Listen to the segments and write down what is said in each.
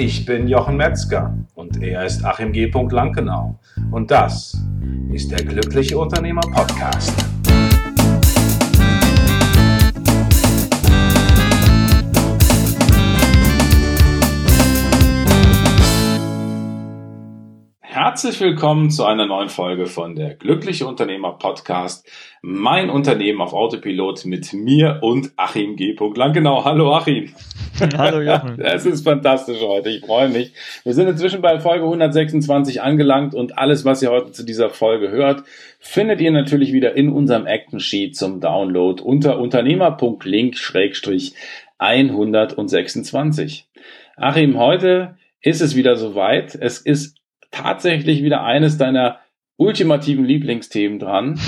Ich bin Jochen Metzger und er ist Achim G. Lankenau. Und das ist der Glückliche Unternehmer Podcast. Herzlich willkommen zu einer neuen Folge von der Glückliche Unternehmer Podcast. Mein Unternehmen auf Autopilot mit mir und Achim G. Langenau. Hallo Achim. Hallo Jochen. Es ist fantastisch heute. Ich freue mich. Wir sind inzwischen bei Folge 126 angelangt und alles, was ihr heute zu dieser Folge hört, findet ihr natürlich wieder in unserem Action Sheet zum Download unter unternehmer.link-126. Achim, heute ist es wieder soweit. Es ist tatsächlich wieder eines deiner ultimativen Lieblingsthemen dran.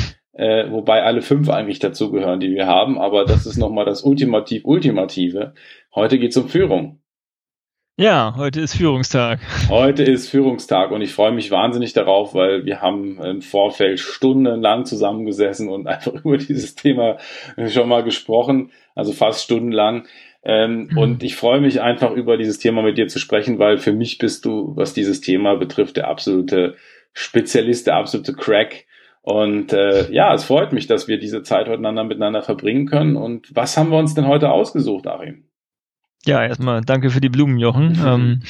Äh, wobei alle fünf eigentlich dazugehören, die wir haben, aber das ist nochmal das Ultimativ Ultimative. Heute geht es um Führung. Ja, heute ist Führungstag. Heute ist Führungstag und ich freue mich wahnsinnig darauf, weil wir haben im Vorfeld stundenlang zusammengesessen und einfach über dieses Thema schon mal gesprochen, also fast stundenlang. Ähm, mhm. Und ich freue mich einfach über dieses Thema mit dir zu sprechen, weil für mich bist du, was dieses Thema betrifft, der absolute Spezialist, der absolute Crack. Und äh, ja, es freut mich, dass wir diese Zeit heute miteinander verbringen können. Und was haben wir uns denn heute ausgesucht, Arim? Ja, erstmal danke für die Blumen, Jochen. Mhm. Ähm,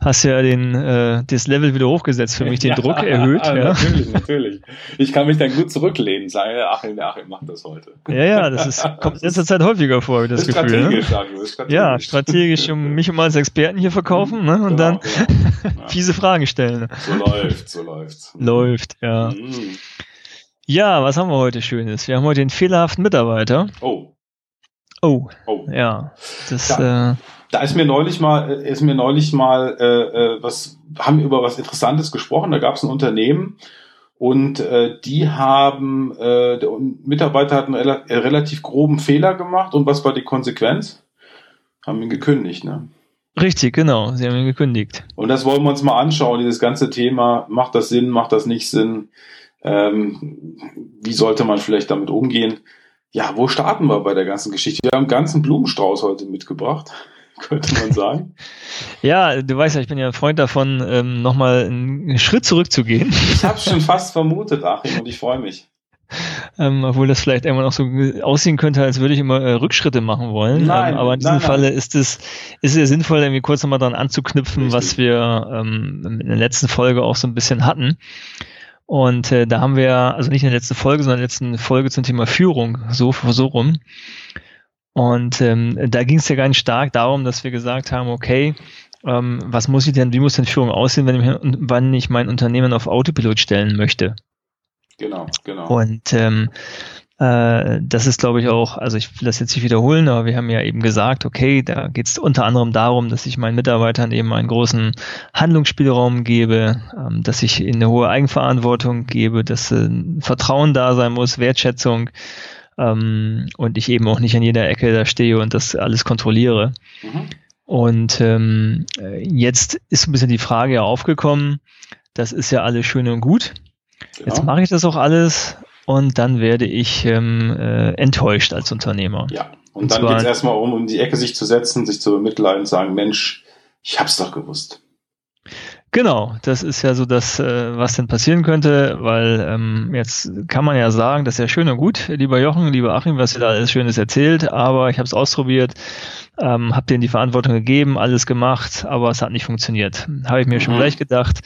hast ja den, äh, das Level wieder hochgesetzt, für mich den ja, Druck erhöht. ja. Natürlich, natürlich. Ich kann mich dann gut zurücklehnen, sagen, ach, ach, ich mach das heute. Ja, ja, das ist, kommt in letzter Zeit häufiger vor, das, das Gefühl. Ne? Strategisch, ne? strategisch. Ja, strategisch, um mich um als Experten hier verkaufen ne? und genau, dann genau. fiese Fragen stellen. So läuft, so läuft. Läuft, ja. Mhm. Ja, was haben wir heute Schönes? Wir haben heute den fehlerhaften Mitarbeiter. Oh. Oh, oh. ja. Das, da, äh, da ist mir neulich mal, äh, ist mir neulich mal, äh, äh, was haben wir über was Interessantes gesprochen. Da gab es ein Unternehmen und äh, die haben, äh, der Mitarbeiter hat einen rela äh, relativ groben Fehler gemacht und was war die Konsequenz? Haben ihn gekündigt, ne? Richtig, genau. Sie haben ihn gekündigt. Und das wollen wir uns mal anschauen, dieses ganze Thema. Macht das Sinn, macht das nicht Sinn? Ähm, wie sollte man vielleicht damit umgehen? Ja, wo starten wir bei der ganzen Geschichte? Wir haben einen ganzen Blumenstrauß heute mitgebracht, könnte man sagen. ja, du weißt ja, ich bin ja ein Freund davon, ähm, nochmal einen Schritt zurückzugehen. ich habe schon fast vermutet, Achim, und ich freue mich. Ähm, obwohl das vielleicht irgendwann auch so aussehen könnte, als würde ich immer äh, Rückschritte machen wollen. Nein, ähm, aber in diesem nein, Falle nein. ist es ist es sinnvoll, irgendwie kurz nochmal dran anzuknüpfen, Richtig. was wir ähm, in der letzten Folge auch so ein bisschen hatten. Und äh, da haben wir, also nicht in der letzten Folge, sondern in der letzten Folge zum Thema Führung, so, so rum. Und ähm, da ging es ja ganz stark darum, dass wir gesagt haben, okay, ähm, was muss ich denn, wie muss denn Führung aussehen, wenn ich, wann ich mein Unternehmen auf Autopilot stellen möchte? Genau, genau. Und ähm, äh, das ist, glaube ich, auch, also ich will das jetzt nicht wiederholen, aber wir haben ja eben gesagt, okay, da geht es unter anderem darum, dass ich meinen Mitarbeitern eben einen großen Handlungsspielraum gebe, ähm, dass ich ihnen eine hohe Eigenverantwortung gebe, dass äh, Vertrauen da sein muss, Wertschätzung ähm, und ich eben auch nicht an jeder Ecke da stehe und das alles kontrolliere. Mhm. Und ähm, jetzt ist ein bisschen die Frage ja aufgekommen, das ist ja alles schön und gut. Genau. Jetzt mache ich das auch alles und dann werde ich ähm, äh, enttäuscht als Unternehmer. Ja, und, und dann geht es erstmal um, um die Ecke sich zu setzen, sich zu bemitleiden und sagen, Mensch, ich hab's doch gewusst. Genau, das ist ja so das, äh, was denn passieren könnte, weil ähm, jetzt kann man ja sagen, das ist ja schön und gut, lieber Jochen, lieber Achim, was ihr da alles Schönes erzählt, aber ich habe es ausprobiert, ähm, habe denen die Verantwortung gegeben, alles gemacht, aber es hat nicht funktioniert. Habe ich mir mhm. schon gleich gedacht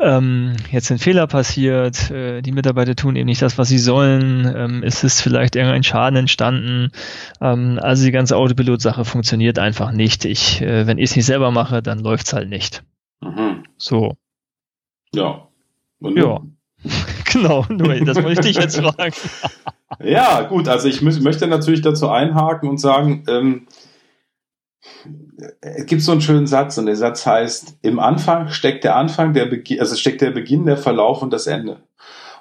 ähm, jetzt sind Fehler passiert, äh, die Mitarbeiter tun eben nicht das, was sie sollen, ähm, es ist vielleicht irgendein Schaden entstanden. Ähm, also die ganze Autopilot-Sache funktioniert einfach nicht. Ich, äh, wenn ich es nicht selber mache, dann läuft es halt nicht. Mhm. So. Ja. Und ja. genau, nur das wollte ich dich jetzt fragen. ja, gut, also ich möchte natürlich dazu einhaken und sagen, ähm, es gibt so einen schönen Satz und der Satz heißt, im Anfang steckt der Anfang, der Beginn, also steckt der Beginn, der Verlauf und das Ende.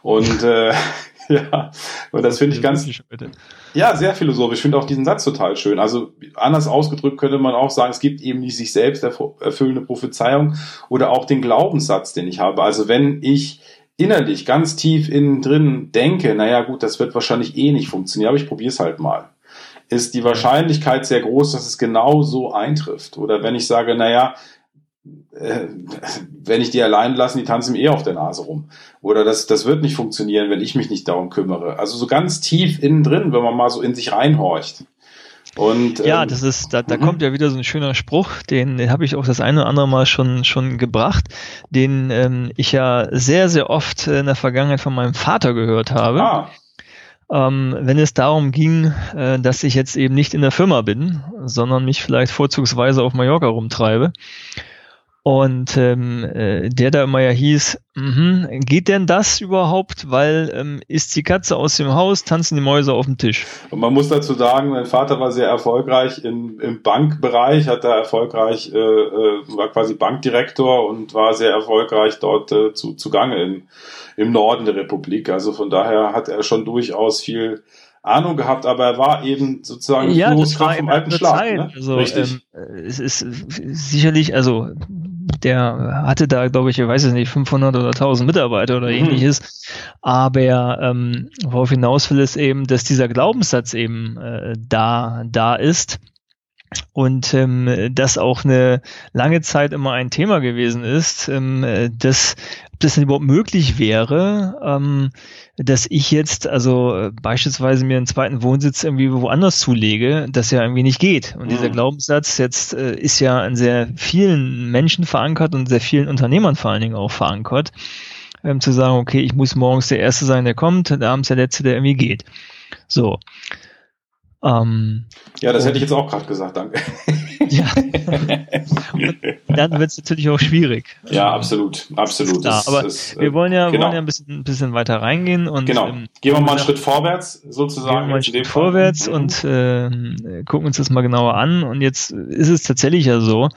Und äh, ja, und das finde ich ganz, ja, sehr philosophisch. Ich finde auch diesen Satz total schön. Also anders ausgedrückt könnte man auch sagen, es gibt eben die sich selbst erfüllende Prophezeiung oder auch den Glaubenssatz, den ich habe. Also wenn ich innerlich ganz tief innen drin denke, naja gut, das wird wahrscheinlich eh nicht funktionieren, aber ich probiere es halt mal ist die Wahrscheinlichkeit sehr groß, dass es genau so eintrifft. Oder wenn ich sage, naja, äh, wenn ich die allein lasse, die tanzen mir eh auf der Nase rum. Oder das, das wird nicht funktionieren, wenn ich mich nicht darum kümmere. Also so ganz tief innen drin, wenn man mal so in sich reinhorcht. Und, ja, ähm, das ist, da, da mhm. kommt ja wieder so ein schöner Spruch, den, den habe ich auch das eine oder andere Mal schon, schon gebracht, den ähm, ich ja sehr, sehr oft in der Vergangenheit von meinem Vater gehört habe. Ah. Ähm, wenn es darum ging, äh, dass ich jetzt eben nicht in der Firma bin, sondern mich vielleicht vorzugsweise auf Mallorca rumtreibe und ähm, äh, der da immer ja hieß, mh, geht denn das überhaupt? Weil ähm, ist die Katze aus dem Haus, tanzen die Mäuse auf dem Tisch. Und man muss dazu sagen, mein Vater war sehr erfolgreich im, im Bankbereich, hat da erfolgreich, äh, äh, war quasi Bankdirektor und war sehr erfolgreich dort äh, zu, zugange im, im Norden der Republik. Also von daher hat er schon durchaus viel Ahnung gehabt, aber er war eben sozusagen ja, Führungskraft vom alten Schlag. Ne? Also, Richtig. Ähm, es ist sicherlich, also der hatte da, glaube ich, ich weiß es nicht, 500 oder 1000 Mitarbeiter oder mhm. ähnliches. Aber ähm, worauf hinaus will, ist eben, dass dieser Glaubenssatz eben äh, da, da ist. Und ähm, das auch eine lange Zeit immer ein Thema gewesen ist, ähm, dass, ob das denn überhaupt möglich wäre, ähm, dass ich jetzt also äh, beispielsweise mir einen zweiten Wohnsitz irgendwie woanders zulege, das ja irgendwie nicht geht. Und mhm. dieser Glaubenssatz jetzt äh, ist ja in sehr vielen Menschen verankert und sehr vielen Unternehmern vor allen Dingen auch verankert, ähm, zu sagen, okay, ich muss morgens der Erste sein, der kommt, und abends der Letzte, der irgendwie geht. So. Ähm, ja, das hätte ich jetzt auch gerade gesagt, danke. ja. Und dann wird es natürlich auch schwierig. Ja, absolut, absolut. Ja, aber ist, wir wollen ja, genau. wollen ja ein, bisschen, ein bisschen weiter reingehen und genau. Ähm, gehen wir mal einen Schritt vorwärts sozusagen. Gehen wir mal einen Schritt vorwärts mhm. und äh, gucken uns das mal genauer an. Und jetzt ist es tatsächlich ja so,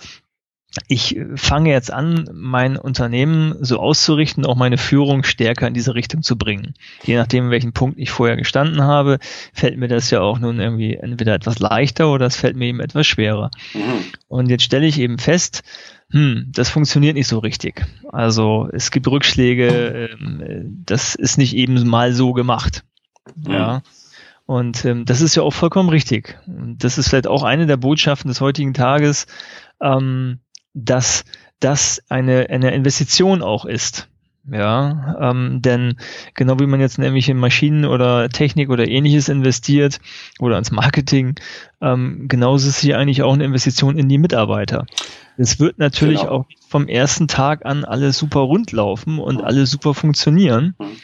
ich fange jetzt an, mein Unternehmen so auszurichten, auch meine Führung stärker in diese Richtung zu bringen. Je nachdem, welchen Punkt ich vorher gestanden habe, fällt mir das ja auch nun irgendwie entweder etwas leichter oder es fällt mir eben etwas schwerer. Mhm. Und jetzt stelle ich eben fest, hm, das funktioniert nicht so richtig. Also es gibt Rückschläge, ähm, das ist nicht eben mal so gemacht. Mhm. Ja. Und ähm, das ist ja auch vollkommen richtig. Und das ist vielleicht auch eine der Botschaften des heutigen Tages. Ähm, dass das eine, eine Investition auch ist. Ja, ähm, denn genau wie man jetzt nämlich in Maschinen oder Technik oder ähnliches investiert oder ins Marketing, ähm, genauso ist hier eigentlich auch eine Investition in die Mitarbeiter. Es wird natürlich genau. auch vom ersten Tag an alles super rund laufen und alles super funktionieren. Mhm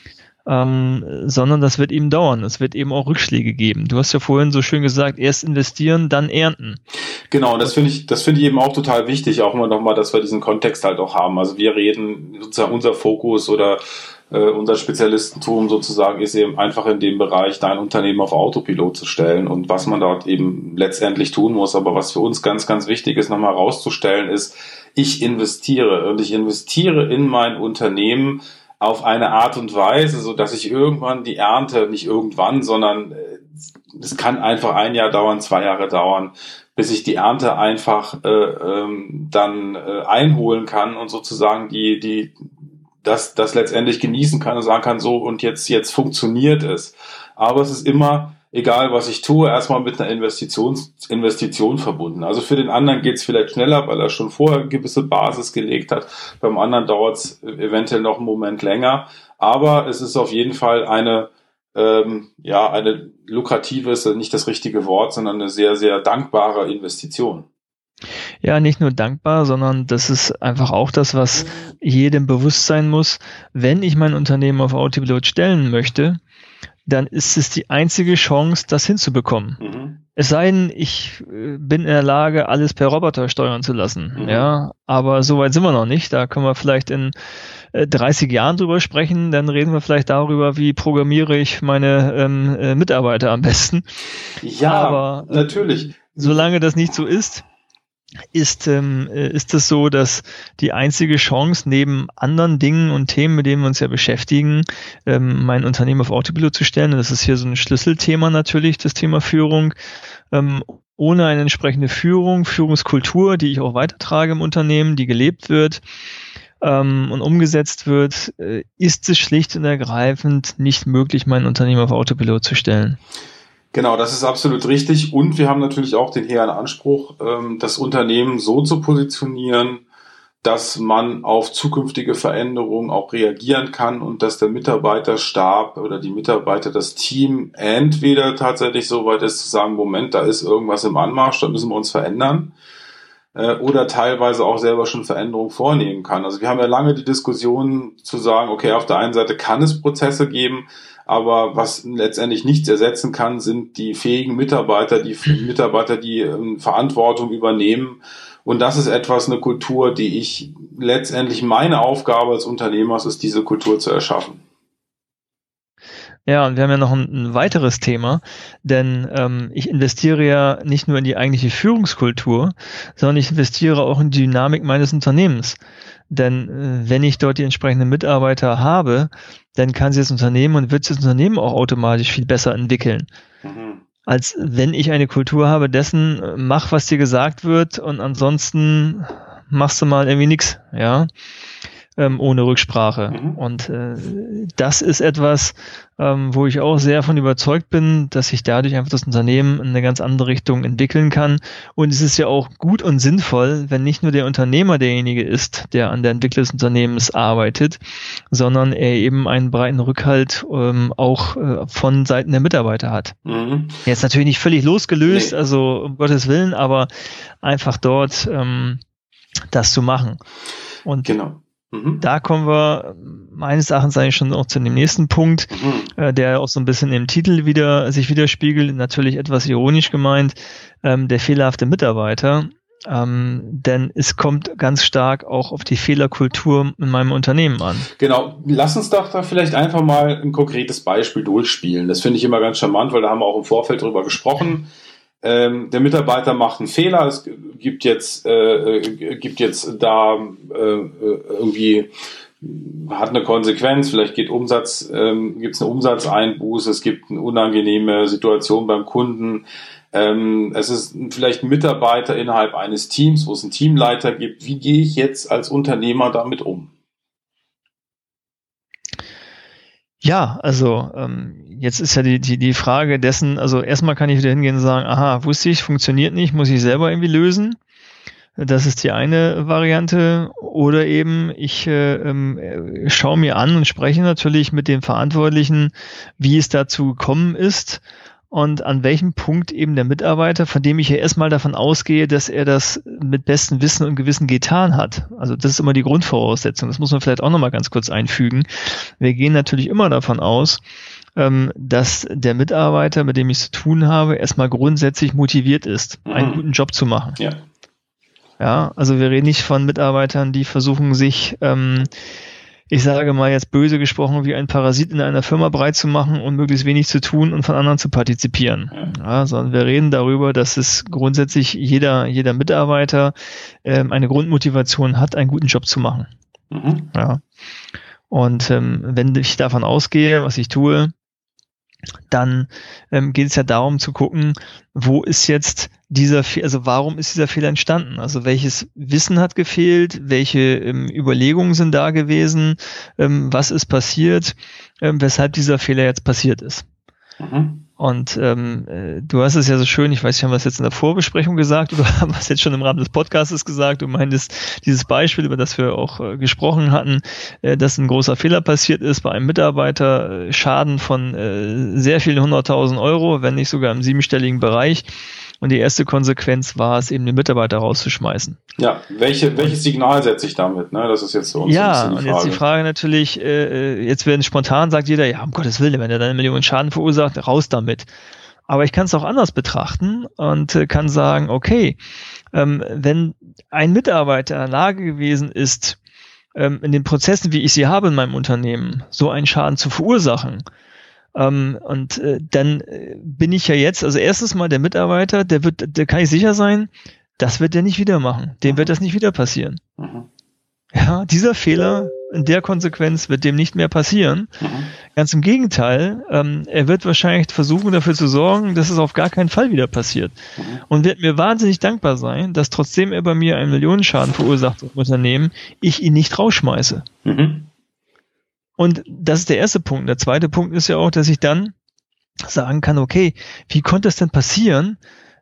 ähm, sondern das wird eben dauern. Es wird eben auch Rückschläge geben. Du hast ja vorhin so schön gesagt, erst investieren, dann ernten. Genau, das finde ich, das finde ich eben auch total wichtig, auch immer nochmal, dass wir diesen Kontext halt auch haben. Also wir reden, sozusagen unser Fokus oder äh, unser Spezialistentum sozusagen ist eben einfach in dem Bereich, dein Unternehmen auf Autopilot zu stellen und was man dort eben letztendlich tun muss. Aber was für uns ganz, ganz wichtig ist, nochmal herauszustellen, ist, ich investiere und ich investiere in mein Unternehmen, auf eine Art und Weise, so dass ich irgendwann die Ernte, nicht irgendwann, sondern äh, es kann einfach ein Jahr dauern, zwei Jahre dauern, bis ich die Ernte einfach äh, ähm, dann äh, einholen kann und sozusagen die die das das letztendlich genießen kann und sagen kann so und jetzt jetzt funktioniert es. Aber es ist immer egal was ich tue, erstmal mit einer Investition, Investition verbunden. Also für den anderen geht es vielleicht schneller, weil er schon vorher eine gewisse Basis gelegt hat. Beim anderen dauert es eventuell noch einen Moment länger. Aber es ist auf jeden Fall eine, ähm, ja, eine lukrative, ist nicht das richtige Wort, sondern eine sehr, sehr dankbare Investition. Ja, nicht nur dankbar, sondern das ist einfach auch das, was jedem bewusst sein muss. Wenn ich mein Unternehmen auf Autopilot stellen möchte, dann ist es die einzige Chance, das hinzubekommen. Mhm. Es sei denn, ich äh, bin in der Lage, alles per Roboter steuern zu lassen. Mhm. Ja, aber so weit sind wir noch nicht. Da können wir vielleicht in 30 äh, Jahren drüber sprechen. Dann reden wir vielleicht darüber, wie programmiere ich meine ähm, äh, Mitarbeiter am besten. Ja, aber, natürlich. Solange das nicht so ist, ist, ähm, äh, ist es so, dass die einzige Chance neben anderen Dingen und Themen, mit denen wir uns ja beschäftigen, ähm, mein Unternehmen auf Autopilot zu stellen, das ist hier so ein Schlüsselthema natürlich, das Thema Führung, ähm, ohne eine entsprechende Führung, Führungskultur, die ich auch weitertrage im Unternehmen, die gelebt wird ähm, und umgesetzt wird, äh, ist es schlicht und ergreifend nicht möglich, mein Unternehmen auf Autopilot zu stellen. Genau, das ist absolut richtig. Und wir haben natürlich auch den hehren Anspruch, ähm, das Unternehmen so zu positionieren, dass man auf zukünftige Veränderungen auch reagieren kann und dass der Mitarbeiterstab oder die Mitarbeiter, das Team entweder tatsächlich so weit ist zu sagen, Moment, da ist irgendwas im Anmarsch, da müssen wir uns verändern äh, oder teilweise auch selber schon Veränderungen vornehmen kann. Also wir haben ja lange die Diskussion zu sagen, okay, auf der einen Seite kann es Prozesse geben, aber was letztendlich nichts ersetzen kann, sind die fähigen Mitarbeiter, die Mitarbeiter, die ähm, Verantwortung übernehmen und das ist etwas, eine Kultur, die ich letztendlich meine Aufgabe als Unternehmer ist, diese Kultur zu erschaffen. Ja, und wir haben ja noch ein, ein weiteres Thema, denn ähm, ich investiere ja nicht nur in die eigentliche Führungskultur, sondern ich investiere auch in die Dynamik meines Unternehmens. Denn äh, wenn ich dort die entsprechenden Mitarbeiter habe, dann kann sich das Unternehmen und wird sich das Unternehmen auch automatisch viel besser entwickeln. Mhm als wenn ich eine Kultur habe dessen, mach, was dir gesagt wird und ansonsten machst du mal irgendwie nix, ja ähm, ohne Rücksprache. Mhm. Und äh, das ist etwas, ähm, wo ich auch sehr von überzeugt bin, dass sich dadurch einfach das Unternehmen in eine ganz andere Richtung entwickeln kann. Und es ist ja auch gut und sinnvoll, wenn nicht nur der Unternehmer derjenige ist, der an der Entwicklung des Unternehmens arbeitet, sondern er eben einen breiten Rückhalt ähm, auch äh, von Seiten der Mitarbeiter hat. Mhm. Jetzt natürlich nicht völlig losgelöst, nee. also um Gottes Willen, aber einfach dort ähm, das zu machen. Und genau. Mhm. Da kommen wir meines Erachtens eigentlich schon auch zu dem nächsten Punkt, mhm. äh, der auch so ein bisschen im Titel wieder sich widerspiegelt, natürlich etwas ironisch gemeint, ähm, der fehlerhafte Mitarbeiter. Ähm, denn es kommt ganz stark auch auf die Fehlerkultur in meinem Unternehmen an. Genau, lass uns doch da vielleicht einfach mal ein konkretes Beispiel durchspielen. Das finde ich immer ganz charmant, weil da haben wir auch im Vorfeld drüber gesprochen ähm, der Mitarbeiter macht einen Fehler, es gibt jetzt, äh, äh, gibt jetzt da äh, irgendwie hat eine Konsequenz, vielleicht geht Umsatz, ähm, gibt es eine Umsatzeinbuße, es gibt eine unangenehme Situation beim Kunden. Ähm, es ist vielleicht ein Mitarbeiter innerhalb eines Teams, wo es einen Teamleiter gibt. Wie gehe ich jetzt als Unternehmer damit um? Ja, also ähm, jetzt ist ja die, die, die Frage dessen, also erstmal kann ich wieder hingehen und sagen, aha, wusste ich, funktioniert nicht, muss ich selber irgendwie lösen. Das ist die eine Variante. Oder eben, ich äh, äh, schaue mir an und spreche natürlich mit den Verantwortlichen, wie es dazu gekommen ist und an welchem Punkt eben der Mitarbeiter, von dem ich ja erstmal davon ausgehe, dass er das mit bestem Wissen und Gewissen getan hat. Also das ist immer die Grundvoraussetzung. Das muss man vielleicht auch nochmal ganz kurz einfügen. Wir gehen natürlich immer davon aus, ähm, dass der Mitarbeiter, mit dem ich zu tun habe, erstmal grundsätzlich motiviert ist, einen mhm. guten Job zu machen. Ja. Ja, also wir reden nicht von Mitarbeitern, die versuchen sich ähm, ich sage mal jetzt böse gesprochen, wie ein Parasit in einer Firma breit zu machen und möglichst wenig zu tun und von anderen zu partizipieren. Ja, sondern wir reden darüber, dass es grundsätzlich jeder, jeder Mitarbeiter ähm, eine Grundmotivation hat, einen guten Job zu machen. Mhm. Ja. Und ähm, wenn ich davon ausgehe, was ich tue, dann ähm, geht es ja darum zu gucken, wo ist jetzt dieser, also warum ist dieser Fehler entstanden? Also welches Wissen hat gefehlt? Welche ähm, Überlegungen sind da gewesen? Ähm, was ist passiert? Ähm, weshalb dieser Fehler jetzt passiert ist? Mhm. Und ähm, äh, du hast es ja so schön, ich weiß nicht, haben wir es jetzt in der Vorbesprechung gesagt oder haben wir es jetzt schon im Rahmen des Podcasts gesagt? Du meintest dieses Beispiel, über das wir auch äh, gesprochen hatten, äh, dass ein großer Fehler passiert ist bei einem Mitarbeiter, äh, Schaden von äh, sehr vielen hunderttausend Euro, wenn nicht sogar im siebenstelligen Bereich. Und die erste Konsequenz war es eben, den Mitarbeiter rauszuschmeißen. Ja, welche, welches Signal setze ich damit? Ne? Das ist jetzt so ja, und jetzt die Frage natürlich, äh, äh, jetzt werden spontan sagt jeder, ja, um Gottes Willen, wenn er dann eine Million Schaden verursacht, raus damit. Aber ich kann es auch anders betrachten und äh, kann sagen, okay, ähm, wenn ein Mitarbeiter in der Lage gewesen ist, ähm, in den Prozessen, wie ich sie habe in meinem Unternehmen, so einen Schaden zu verursachen, ähm, und äh, dann äh, bin ich ja jetzt, also erstens mal der Mitarbeiter, der wird, der kann ich sicher sein, das wird der nicht wieder machen. Dem mhm. wird das nicht wieder passieren. Mhm. Ja, dieser Fehler in der Konsequenz wird dem nicht mehr passieren. Mhm. Ganz im Gegenteil, ähm, er wird wahrscheinlich versuchen, dafür zu sorgen, dass es auf gar keinen Fall wieder passiert. Mhm. Und wird mir wahnsinnig dankbar sein, dass trotzdem er bei mir einen Millionenschaden verursacht im Unternehmen, ich ihn nicht rausschmeiße. Mhm. Und das ist der erste Punkt. Der zweite Punkt ist ja auch, dass ich dann sagen kann, okay, wie konnte es denn passieren,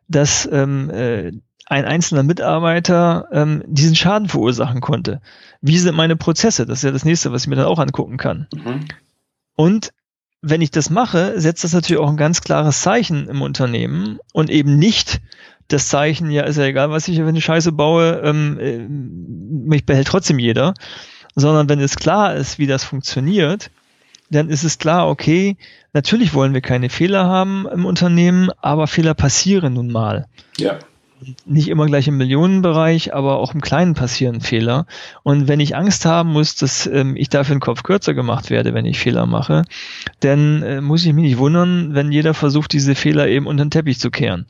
dass ähm, äh, ein einzelner Mitarbeiter ähm, diesen Schaden verursachen konnte? Wie sind meine Prozesse? Das ist ja das nächste, was ich mir dann auch angucken kann. Mhm. Und wenn ich das mache, setzt das natürlich auch ein ganz klares Zeichen im Unternehmen und eben nicht das Zeichen, ja, ist ja egal, was ich für eine Scheiße baue, ähm, äh, mich behält trotzdem jeder, sondern wenn es klar ist, wie das funktioniert, dann ist es klar, okay, natürlich wollen wir keine Fehler haben im Unternehmen, aber Fehler passieren nun mal. Ja nicht immer gleich im Millionenbereich, aber auch im Kleinen passieren Fehler. Und wenn ich Angst haben muss, dass ähm, ich dafür den Kopf kürzer gemacht werde, wenn ich Fehler mache, dann äh, muss ich mich nicht wundern, wenn jeder versucht, diese Fehler eben unter den Teppich zu kehren.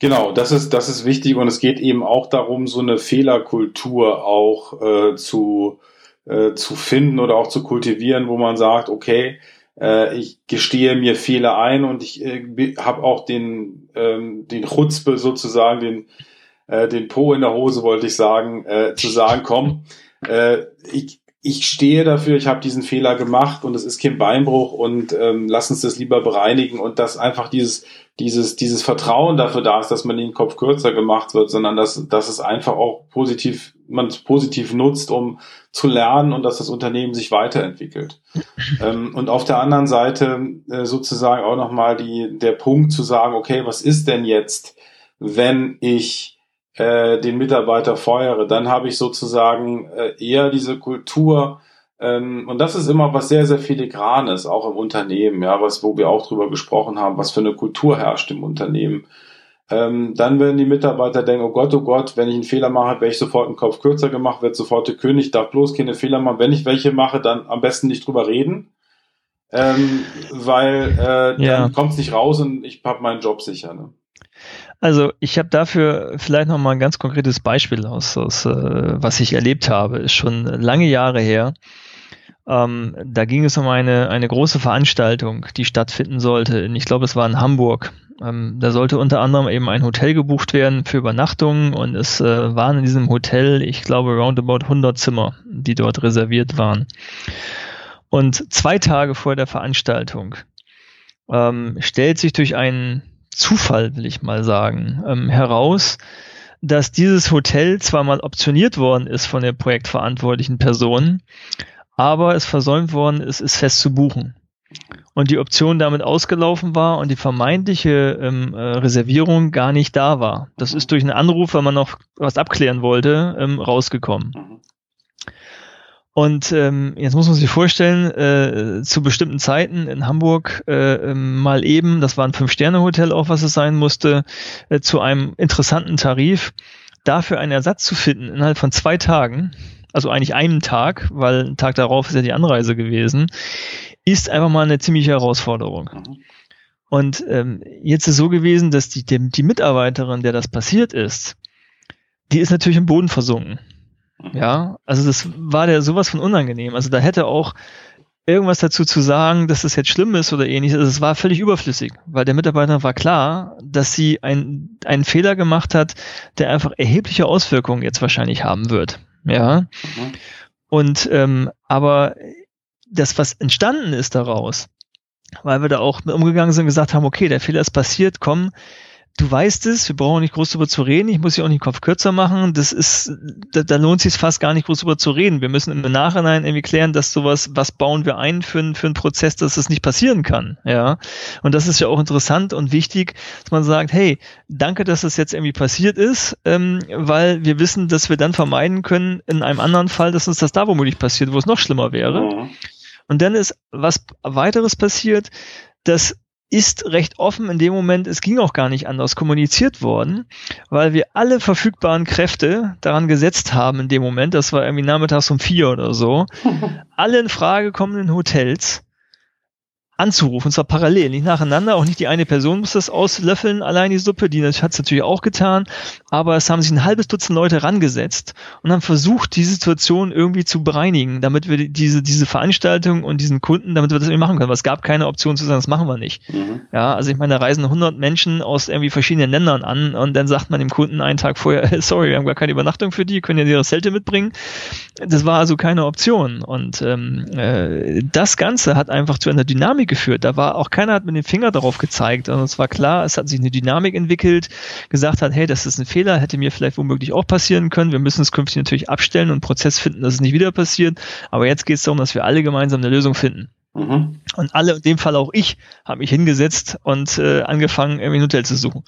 Genau, das ist, das ist wichtig und es geht eben auch darum, so eine Fehlerkultur auch äh, zu, äh, zu finden oder auch zu kultivieren, wo man sagt, okay, äh, ich gestehe mir Fehler ein und ich äh, habe auch den, ähm, den Chutzpe sozusagen, den, äh, den Po in der Hose, wollte ich sagen, äh, zu sagen, komm, äh, ich, ich stehe dafür, ich habe diesen Fehler gemacht und es ist kein Beinbruch und ähm, lass uns das lieber bereinigen und dass einfach dieses, dieses, dieses Vertrauen dafür da ist, dass man den Kopf kürzer gemacht wird, sondern dass, dass es einfach auch positiv, man es positiv nutzt, um zu lernen und dass das Unternehmen sich weiterentwickelt. ähm, und auf der anderen Seite äh, sozusagen auch nochmal die, der Punkt zu sagen, okay, was ist denn jetzt, wenn ich äh, den Mitarbeiter feuere, dann habe ich sozusagen äh, eher diese Kultur, ähm, und das ist immer was sehr, sehr filigranes, auch im Unternehmen, ja, was, wo wir auch drüber gesprochen haben, was für eine Kultur herrscht im Unternehmen. Ähm, dann werden die Mitarbeiter denken, oh Gott, oh Gott, wenn ich einen Fehler mache, werde ich sofort einen Kopf kürzer gemacht, wird sofort der König, darf bloß keine Fehler machen. Wenn ich welche mache, dann am besten nicht drüber reden, ähm, weil äh, ja. dann kommt es nicht raus und ich habe meinen Job sicher. Ne? Also ich habe dafür vielleicht noch mal ein ganz konkretes Beispiel aus, aus äh, was ich erlebt habe. Ist schon lange Jahre her. Ähm, da ging es um eine, eine große Veranstaltung, die stattfinden sollte. Ich glaube, es war in Hamburg. Ähm, da sollte unter anderem eben ein Hotel gebucht werden für Übernachtungen und es äh, waren in diesem Hotel, ich glaube, roundabout 100 Zimmer, die dort reserviert waren. Und zwei Tage vor der Veranstaltung ähm, stellt sich durch einen Zufall, will ich mal sagen, ähm, heraus, dass dieses Hotel zwar mal optioniert worden ist von der projektverantwortlichen Person, aber es versäumt worden ist, es fest zu buchen. Und die Option damit ausgelaufen war und die vermeintliche ähm, äh, Reservierung gar nicht da war. Das ist durch einen Anruf, weil man noch was abklären wollte, ähm, rausgekommen. Und ähm, jetzt muss man sich vorstellen, äh, zu bestimmten Zeiten in Hamburg äh, ähm, mal eben, das war ein Fünf-Sterne-Hotel auch, was es sein musste, äh, zu einem interessanten Tarif, dafür einen Ersatz zu finden innerhalb von zwei Tagen, also eigentlich einem Tag, weil ein Tag darauf ist ja die Anreise gewesen, ist einfach mal eine ziemliche Herausforderung. Mhm. Und ähm, jetzt ist es so gewesen, dass die, die, die Mitarbeiterin, der das passiert ist, die ist natürlich im Boden versunken. Ja, also das war der sowas von unangenehm. Also da hätte auch irgendwas dazu zu sagen, dass das jetzt schlimm ist oder ähnliches. Also es war völlig überflüssig, weil der Mitarbeiter war klar, dass sie ein, einen Fehler gemacht hat, der einfach erhebliche Auswirkungen jetzt wahrscheinlich haben wird. Ja. Mhm. Und ähm, aber das, was entstanden ist daraus, weil wir da auch mit umgegangen sind und gesagt haben, okay, der Fehler ist passiert, komm, du weißt es, wir brauchen nicht groß darüber zu reden, ich muss ja auch nicht den Kopf kürzer machen, das ist, da, da lohnt sich fast gar nicht groß darüber zu reden. Wir müssen im Nachhinein irgendwie klären, dass sowas, was bauen wir ein für, für einen Prozess, dass das nicht passieren kann, ja. Und das ist ja auch interessant und wichtig, dass man sagt, hey, danke, dass das jetzt irgendwie passiert ist, ähm, weil wir wissen, dass wir dann vermeiden können, in einem anderen Fall, dass uns das da womöglich passiert, wo es noch schlimmer wäre. Mhm. Und dann ist was weiteres passiert, dass ist recht offen in dem Moment, es ging auch gar nicht anders kommuniziert worden, weil wir alle verfügbaren Kräfte daran gesetzt haben in dem Moment, das war irgendwie nachmittags um vier oder so, alle in Frage kommenden Hotels anzurufen, und zwar parallel, nicht nacheinander, auch nicht die eine Person muss das auslöffeln, allein die Suppe, die hat es natürlich auch getan, aber es haben sich ein halbes Dutzend Leute rangesetzt und haben versucht, die Situation irgendwie zu bereinigen, damit wir diese, diese Veranstaltung und diesen Kunden, damit wir das irgendwie machen können, weil es gab keine Option zu sagen, das machen wir nicht. Mhm. Ja, also ich meine, da reisen 100 Menschen aus irgendwie verschiedenen Ländern an und dann sagt man dem Kunden einen Tag vorher, sorry, wir haben gar keine Übernachtung für die, können ja ihre Zelte mitbringen. Das war also keine Option und ähm, äh, das Ganze hat einfach zu einer Dynamik geführt. Da war auch keiner hat mit dem Finger darauf gezeigt. Und es war klar, es hat sich eine Dynamik entwickelt, gesagt hat, hey, das ist ein Fehler, hätte mir vielleicht womöglich auch passieren können. Wir müssen es künftig natürlich abstellen und einen Prozess finden, dass es nicht wieder passiert. Aber jetzt geht es darum, dass wir alle gemeinsam eine Lösung finden. Mhm. Und alle, in dem Fall auch ich, habe mich hingesetzt und äh, angefangen, irgendwie ein Hotel zu suchen.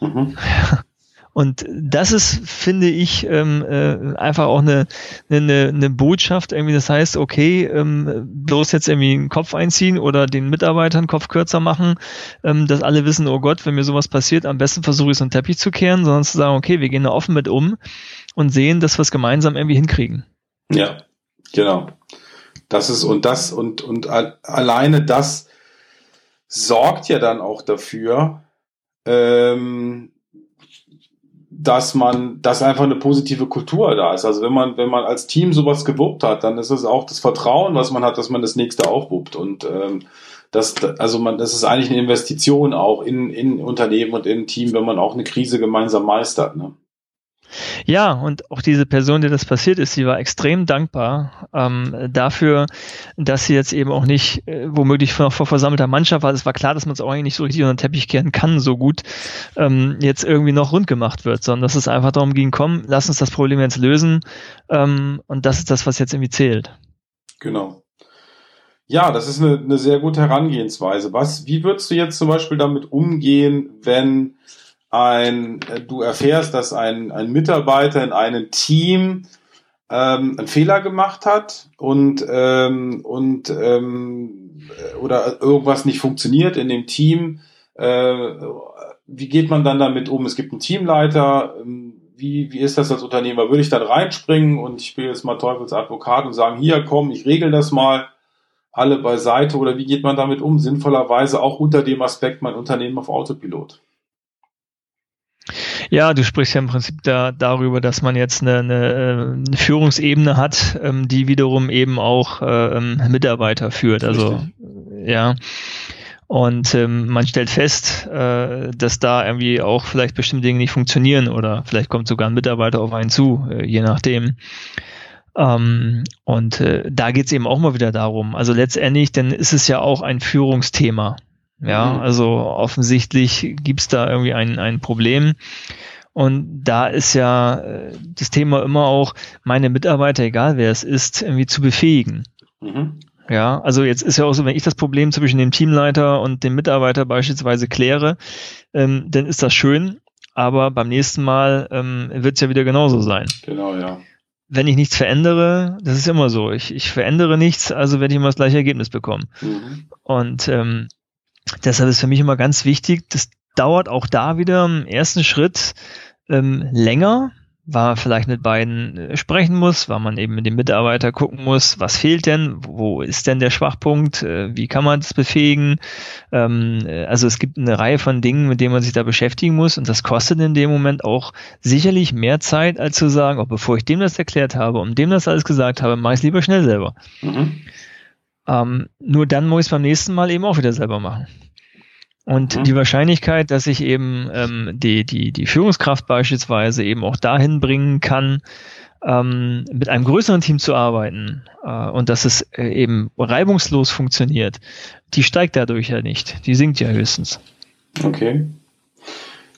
Mhm. Und das ist, finde ich, ähm, äh, einfach auch eine, eine, eine Botschaft. Irgendwie, das heißt, okay, ähm, bloß jetzt irgendwie einen Kopf einziehen oder den Mitarbeitern Kopf kürzer machen, ähm, dass alle wissen, oh Gott, wenn mir sowas passiert, am besten versuche ich so einen Teppich zu kehren, sondern zu sagen, okay, wir gehen da offen mit um und sehen, dass wir es gemeinsam irgendwie hinkriegen. Ja, genau. Das ist und das und, und alleine das sorgt ja dann auch dafür, ähm, dass man, dass einfach eine positive Kultur da ist. Also wenn man, wenn man als Team sowas gewuppt hat, dann ist es auch das Vertrauen, was man hat, dass man das nächste aufwuppt. Und ähm, das, also man, das ist eigentlich eine Investition auch in, in Unternehmen und in Team, wenn man auch eine Krise gemeinsam meistert. Ne? Ja, und auch diese Person, der das passiert ist, sie war extrem dankbar ähm, dafür, dass sie jetzt eben auch nicht äh, womöglich vor, vor versammelter Mannschaft war. Es war klar, dass man es auch eigentlich nicht so richtig unter den Teppich kehren kann, so gut ähm, jetzt irgendwie noch rund gemacht wird, sondern dass es einfach darum ging, komm, lass uns das Problem jetzt lösen ähm, und das ist das, was jetzt irgendwie zählt. Genau. Ja, das ist eine, eine sehr gute Herangehensweise. Was, wie würdest du jetzt zum Beispiel damit umgehen, wenn ein, äh, du erfährst, dass ein, ein Mitarbeiter in einem Team ähm, einen Fehler gemacht hat und, ähm, und ähm, oder irgendwas nicht funktioniert in dem Team. Äh, wie geht man dann damit um? Es gibt einen Teamleiter. Ähm, wie, wie ist das als Unternehmer? Würde ich dann reinspringen und ich spiele jetzt mal Teufelsadvokat und sagen, hier komm, ich regel das mal alle beiseite oder wie geht man damit um? Sinnvollerweise auch unter dem Aspekt mein Unternehmen auf Autopilot. Ja, du sprichst ja im Prinzip da, darüber, dass man jetzt eine, eine, äh, eine Führungsebene hat, ähm, die wiederum eben auch äh, ähm, Mitarbeiter führt. Also Richtig. ja. Und ähm, man stellt fest, äh, dass da irgendwie auch vielleicht bestimmte Dinge nicht funktionieren oder vielleicht kommt sogar ein Mitarbeiter auf einen zu, äh, je nachdem. Ähm, und äh, da geht's eben auch mal wieder darum. Also letztendlich, dann ist es ja auch ein Führungsthema. Ja, mhm. also offensichtlich gibt's da irgendwie ein, ein Problem. Und da ist ja äh, das Thema immer auch, meine Mitarbeiter, egal wer es ist, irgendwie zu befähigen. Mhm. Ja, also jetzt ist ja auch so, wenn ich das Problem zwischen dem Teamleiter und dem Mitarbeiter beispielsweise kläre, ähm, dann ist das schön, aber beim nächsten Mal ähm, wird es ja wieder genauso sein. Genau, ja. Wenn ich nichts verändere, das ist immer so, ich, ich verändere nichts, also werde ich immer das gleiche Ergebnis bekommen. Mhm. Und ähm, Deshalb ist für mich immer ganz wichtig, das dauert auch da wieder im ersten Schritt ähm, länger, weil man vielleicht mit beiden äh, sprechen muss, weil man eben mit dem Mitarbeiter gucken muss, was fehlt denn, wo ist denn der Schwachpunkt, äh, wie kann man das befähigen. Ähm, äh, also es gibt eine Reihe von Dingen, mit denen man sich da beschäftigen muss und das kostet in dem Moment auch sicherlich mehr Zeit, als zu sagen, oh, bevor ich dem das erklärt habe und dem das alles gesagt habe, mache ich es lieber schnell selber. Mhm. Ähm, nur dann muss ich es beim nächsten Mal eben auch wieder selber machen. Und mhm. die Wahrscheinlichkeit, dass ich eben ähm, die, die, die Führungskraft beispielsweise eben auch dahin bringen kann, ähm, mit einem größeren Team zu arbeiten äh, und dass es äh, eben reibungslos funktioniert, die steigt dadurch ja nicht. Die sinkt ja höchstens. Okay.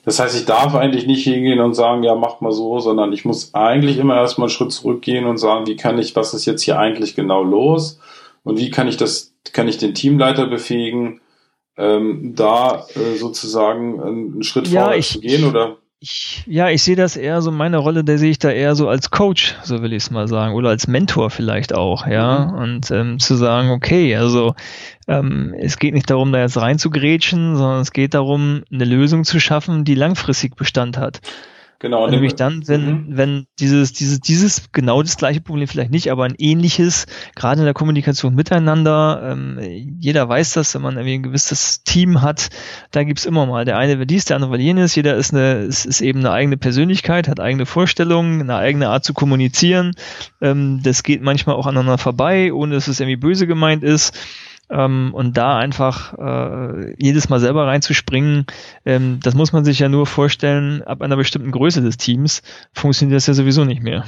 Das heißt, ich darf eigentlich nicht hingehen und sagen, ja, macht mal so, sondern ich muss eigentlich immer erstmal einen Schritt zurückgehen und sagen, wie kann ich, was ist jetzt hier eigentlich genau los? Und wie kann ich das, kann ich den Teamleiter befähigen, ähm, da äh, sozusagen einen Schritt ja, vorwärts zu gehen, oder? Ich, ja, ich sehe das eher so, meine Rolle, der sehe ich da eher so als Coach, so will ich es mal sagen, oder als Mentor vielleicht auch, ja. Mhm. Und ähm, zu sagen, okay, also ähm, es geht nicht darum, da jetzt rein zu grätschen, sondern es geht darum, eine Lösung zu schaffen, die langfristig Bestand hat. Genau. Nämlich dann, wenn, mhm. wenn dieses, dieses, dieses, genau das gleiche Problem vielleicht nicht, aber ein ähnliches, gerade in der Kommunikation miteinander, ähm, jeder weiß das, wenn man irgendwie ein gewisses Team hat, da gibt's immer mal, der eine will dies, der andere will jenes, jeder ist eine, ist, ist eben eine eigene Persönlichkeit, hat eigene Vorstellungen, eine eigene Art zu kommunizieren, ähm, das geht manchmal auch aneinander vorbei, ohne dass es irgendwie böse gemeint ist. Ähm, und da einfach äh, jedes Mal selber reinzuspringen, ähm, das muss man sich ja nur vorstellen, ab einer bestimmten Größe des Teams funktioniert das ja sowieso nicht mehr.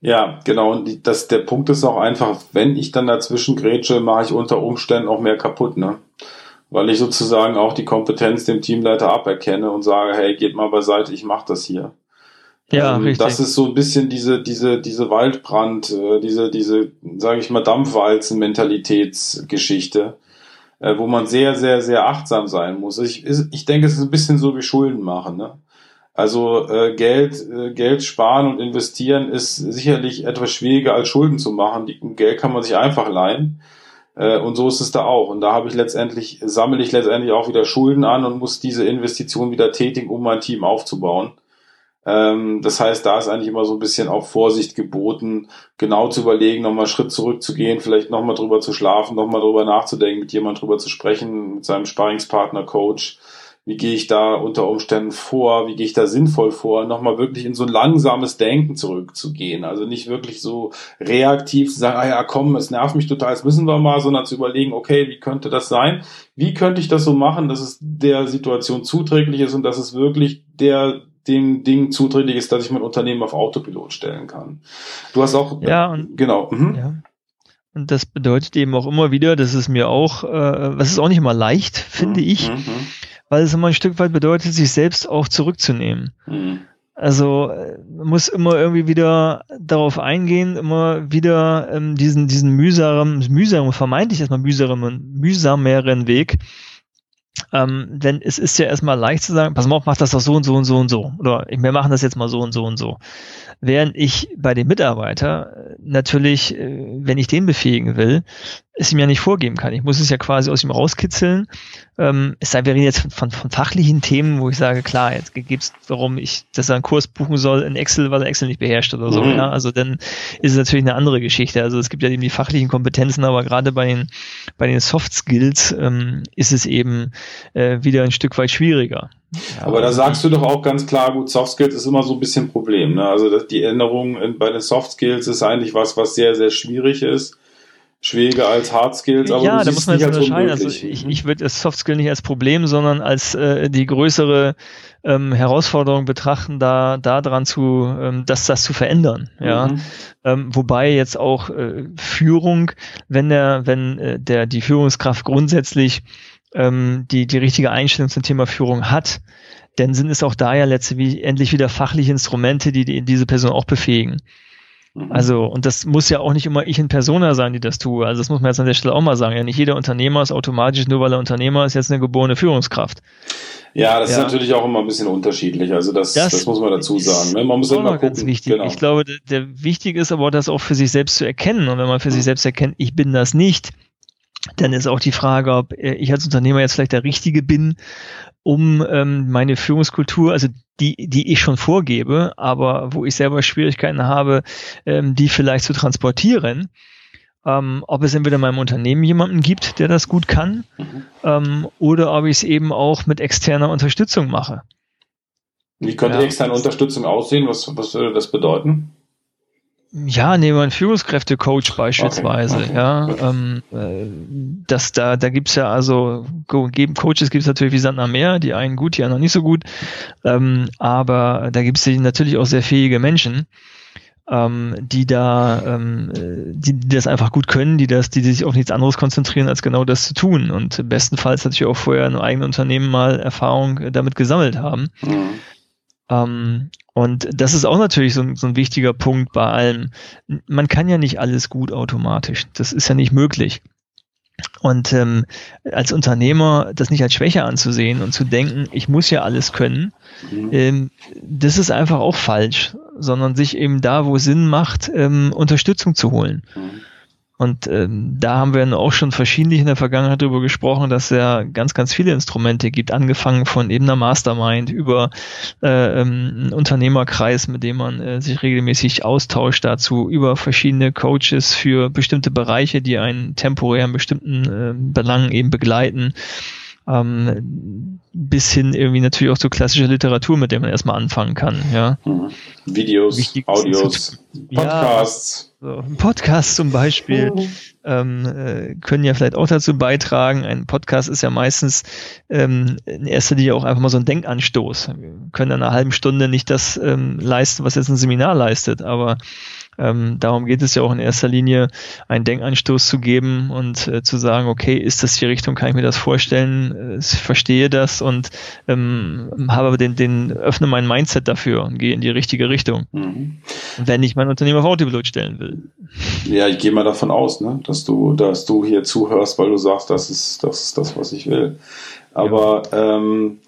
Ja, genau. Und das, der Punkt ist auch einfach, wenn ich dann dazwischen grätsche, mache ich unter Umständen auch mehr kaputt, ne? Weil ich sozusagen auch die Kompetenz dem Teamleiter aberkenne und sage, hey, geht mal beiseite, ich mache das hier. Ja, ähm, richtig. Das ist so ein bisschen diese, diese, diese Waldbrand, äh, diese, diese, sage ich mal, Dampfwalzen-Mentalitätsgeschichte, äh, wo man sehr, sehr, sehr achtsam sein muss. Ich, ich denke, es ist ein bisschen so wie Schulden machen, ne? Also äh, Geld, äh, Geld sparen und investieren ist sicherlich etwas schwieriger als Schulden zu machen. Die, Geld kann man sich einfach leihen. Äh, und so ist es da auch. Und da habe ich letztendlich, sammle ich letztendlich auch wieder Schulden an und muss diese Investition wieder tätigen, um mein Team aufzubauen. Ähm, das heißt, da ist eigentlich immer so ein bisschen auch Vorsicht geboten, genau zu überlegen, nochmal einen Schritt zurückzugehen, vielleicht nochmal drüber zu schlafen, nochmal drüber nachzudenken, mit jemand drüber zu sprechen, mit seinem Sparringspartner, Coach wie gehe ich da unter Umständen vor, wie gehe ich da sinnvoll vor, nochmal wirklich in so ein langsames Denken zurückzugehen. Also nicht wirklich so reaktiv zu sagen, ah ja, komm, es nervt mich total, das müssen wir mal, sondern zu überlegen, okay, wie könnte das sein? Wie könnte ich das so machen, dass es der Situation zuträglich ist und dass es wirklich der dem Ding zuträglich ist, dass ich mein Unternehmen auf Autopilot stellen kann. Du hast auch ja und genau. Mhm. Ja. Und das bedeutet eben auch immer wieder, dass es mir auch, äh, was ist auch nicht mal leicht, finde mhm. ich, mhm weil es immer ein Stück weit bedeutet, sich selbst auch zurückzunehmen. Mhm. Also man muss immer irgendwie wieder darauf eingehen, immer wieder ähm, diesen, diesen mühsamen, mühsamen, vermeintlich erstmal mühsamen, mühsameren Weg. Ähm, denn es ist ja erstmal leicht zu sagen, pass mal auf, mach das doch so und so und so und so. Oder wir machen das jetzt mal so und so und so. Während ich bei dem Mitarbeiter äh, natürlich, äh, wenn ich den befähigen will, es ihm ja nicht vorgeben kann. Ich muss es ja quasi aus ihm rauskitzeln. Ähm, es sei, wir reden jetzt von, von, fachlichen Themen, wo ich sage, klar, jetzt geht es darum, ich, dass er einen Kurs buchen soll in Excel, weil er Excel nicht beherrscht oder so. Mhm. Ja? Also dann ist es natürlich eine andere Geschichte. Also es gibt ja eben die fachlichen Kompetenzen, aber gerade bei den, bei den Soft Skills ähm, ist es eben äh, wieder ein Stück weit schwieriger. Ja, aber da sagst du doch auch ganz klar, gut, Soft Skills ist immer so ein bisschen ein Problem. Ne? Also die Änderung bei den Soft Skills ist eigentlich was, was sehr, sehr schwierig ist schwieriger als Hard Skills, aber ja, da muss man jetzt unterscheiden. Also ich, ich würde das Soft Skill nicht als Problem, sondern als äh, die größere ähm, Herausforderung betrachten, da da dran zu, ähm, das das zu verändern. Ja, mhm. ähm, wobei jetzt auch äh, Führung, wenn der wenn äh, der die Führungskraft grundsätzlich ähm, die die richtige Einstellung zum Thema Führung hat, dann sind es auch da ja letztendlich wieder fachliche Instrumente, die, die diese Person auch befähigen. Mhm. Also, und das muss ja auch nicht immer ich in Persona sein, die das tue. Also, das muss man jetzt an der Stelle auch mal sagen. Ja, nicht jeder Unternehmer ist automatisch, nur weil er Unternehmer ist, jetzt eine geborene Führungskraft. Ja, das ja. ist natürlich auch immer ein bisschen unterschiedlich. Also, das, das, das muss man dazu sagen. Ne? Man muss immer gucken. Ganz wichtig. Genau. Ich glaube, der, der wichtig ist aber, das auch für sich selbst zu erkennen. Und wenn man für sich selbst erkennt, ich bin das nicht, dann ist auch die Frage, ob äh, ich als Unternehmer jetzt vielleicht der Richtige bin, um ähm, meine Führungskultur, also die, die ich schon vorgebe, aber wo ich selber Schwierigkeiten habe, ähm, die vielleicht zu transportieren. Ähm, ob es entweder in meinem Unternehmen jemanden gibt, der das gut kann, mhm. ähm, oder ob ich es eben auch mit externer Unterstützung mache. Wie könnte ja. externe Unterstützung aussehen? Was, was würde das bedeuten? Ja, nehmen wir einen Führungskräftecoach beispielsweise, ja. Ähm, äh, das, da, da gibt's ja also geben Coaches gibt's natürlich wie Sand am Meer, die einen gut, die anderen nicht so gut. Ähm, aber da gibt's natürlich auch sehr fähige Menschen, ähm, die da, ähm, die, die das einfach gut können, die das, die, die sich auf nichts anderes konzentrieren, als genau das zu tun. Und bestenfalls natürlich auch vorher ein eigenes Unternehmen mal Erfahrung damit gesammelt haben. Ähm, und das ist auch natürlich so, so, ein wichtiger Punkt bei allem. Man kann ja nicht alles gut automatisch. Das ist ja nicht möglich. Und ähm, als Unternehmer das nicht als Schwäche anzusehen und zu denken, ich muss ja alles können, mhm. ähm, das ist einfach auch falsch, sondern sich eben da, wo Sinn macht, ähm, Unterstützung zu holen. Mhm. Und ähm, da haben wir auch schon verschiedentlich in der Vergangenheit darüber gesprochen, dass es ja ganz, ganz viele Instrumente gibt, angefangen von eben einer Mastermind über äh, ähm, einen Unternehmerkreis, mit dem man äh, sich regelmäßig austauscht dazu, über verschiedene Coaches für bestimmte Bereiche, die einen temporär in bestimmten äh, Belangen eben begleiten. Ähm, bis hin irgendwie natürlich auch zu klassischer Literatur, mit der man erstmal anfangen kann. Ja. Mhm. Videos, Wichtig Audios, Podcasts. Ja, so, Podcasts zum Beispiel mhm. ähm, äh, können ja vielleicht auch dazu beitragen. Ein Podcast ist ja meistens ähm, in erster Linie auch einfach mal so ein Denkanstoß. Wir können in einer halben Stunde nicht das ähm, leisten, was jetzt ein Seminar leistet, aber ähm, darum geht es ja auch in erster Linie, einen Denkanstoß zu geben und äh, zu sagen, okay, ist das die Richtung, kann ich mir das vorstellen, äh, ich verstehe das und ähm, habe den, den, öffne mein Mindset dafür und gehe in die richtige Richtung. Mhm. Wenn ich mein Unternehmen auf Autopilot stellen will. Ja, ich gehe mal davon aus, ne, dass du, dass du hier zuhörst, weil du sagst, das ist, das ist das, was ich will. Aber ja. ähm,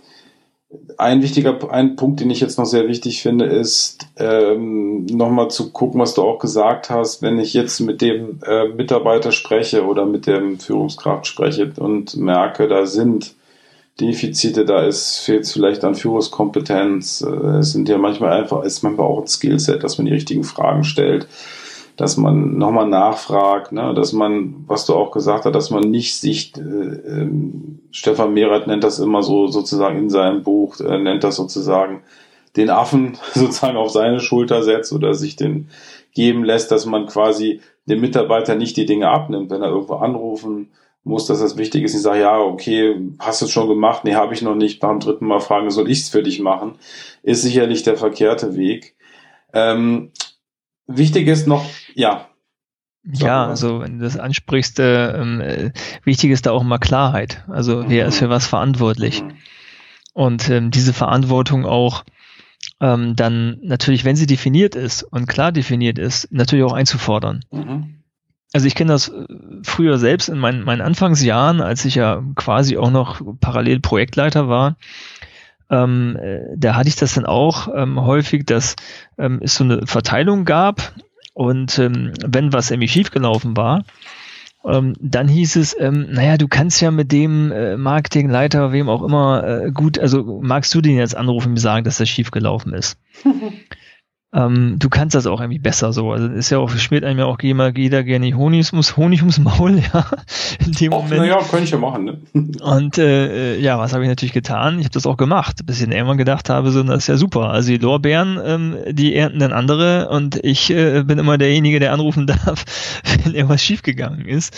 ein wichtiger ein Punkt, den ich jetzt noch sehr wichtig finde, ist ähm, nochmal zu gucken, was du auch gesagt hast, wenn ich jetzt mit dem äh, Mitarbeiter spreche oder mit dem Führungskraft spreche und merke, da sind Defizite, da ist fehlt vielleicht an Führungskompetenz. Äh, es sind ja manchmal einfach, ist manchmal auch ein Skillset, dass man die richtigen Fragen stellt dass man nochmal nachfragt, ne? dass man, was du auch gesagt hast, dass man nicht sich, äh, äh, Stefan Mehrath nennt das immer so sozusagen in seinem Buch, äh, nennt das sozusagen den Affen sozusagen auf seine Schulter setzt oder sich den geben lässt, dass man quasi dem Mitarbeiter nicht die Dinge abnimmt, wenn er irgendwo anrufen muss, dass das wichtig ist. Ich sage, ja, okay, hast du es schon gemacht? Nee, habe ich noch nicht. Beim dritten Mal fragen, soll ich es für dich machen? Ist sicherlich der verkehrte Weg. Ähm, Wichtig ist noch, ja. Ja, also wenn du das ansprichst, äh, ähm, äh, wichtig ist da auch mal Klarheit. Also wer mhm. ist für was verantwortlich? Mhm. Und ähm, diese Verantwortung auch ähm, dann natürlich, wenn sie definiert ist und klar definiert ist, natürlich auch einzufordern. Mhm. Also ich kenne das äh, früher selbst in meinen, meinen Anfangsjahren, als ich ja quasi auch noch parallel Projektleiter war ähm, äh, da hatte ich das dann auch ähm, häufig, dass ähm, es so eine Verteilung gab und ähm, wenn was irgendwie schiefgelaufen war, ähm, dann hieß es, ähm, naja, du kannst ja mit dem äh, Marketingleiter, wem auch immer, äh, gut, also magst du den jetzt anrufen und sagen, dass das schiefgelaufen ist? ähm, du kannst das auch irgendwie besser so. Also ist ja auch, schmiert einem ja auch jeder, jeder gerne Honig ums, Honig ums Maul, ja. In dem Och, Moment. Naja, könnte ich ja machen, ne? Und äh, ja, was habe ich natürlich getan? Ich habe das auch gemacht, bis ich dann irgendwann gedacht habe, so, das ist ja super. Also die Lorbeeren, ähm, die ernten dann andere und ich äh, bin immer derjenige, der anrufen darf, wenn irgendwas schiefgegangen ist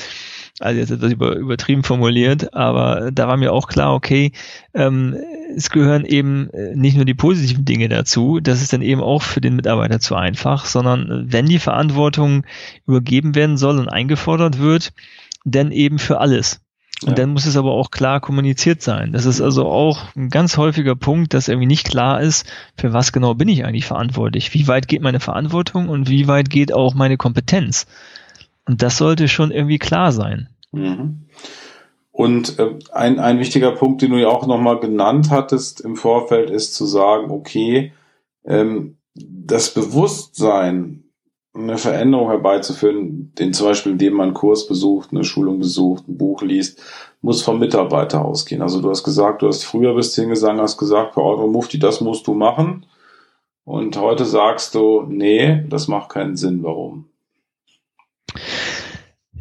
also jetzt etwas über, übertrieben formuliert, aber da war mir auch klar, okay, ähm, es gehören eben äh, nicht nur die positiven Dinge dazu, das ist dann eben auch für den Mitarbeiter zu einfach, sondern wenn die Verantwortung übergeben werden soll und eingefordert wird, dann eben für alles. Und ja. dann muss es aber auch klar kommuniziert sein. Das ist also auch ein ganz häufiger Punkt, dass irgendwie nicht klar ist, für was genau bin ich eigentlich verantwortlich? Wie weit geht meine Verantwortung und wie weit geht auch meine Kompetenz? Und das sollte schon irgendwie klar sein. Mhm. Und äh, ein, ein wichtiger Punkt, den du ja auch nochmal genannt hattest im Vorfeld, ist zu sagen, okay, ähm, das Bewusstsein, eine Veränderung herbeizuführen, den zum Beispiel, indem man einen Kurs besucht, eine Schulung besucht, ein Buch liest, muss vom Mitarbeiter ausgehen. Also du hast gesagt, du hast früher bist hingegangen, hast gesagt, Frau Mufti, das musst du machen. Und heute sagst du, nee, das macht keinen Sinn. Warum?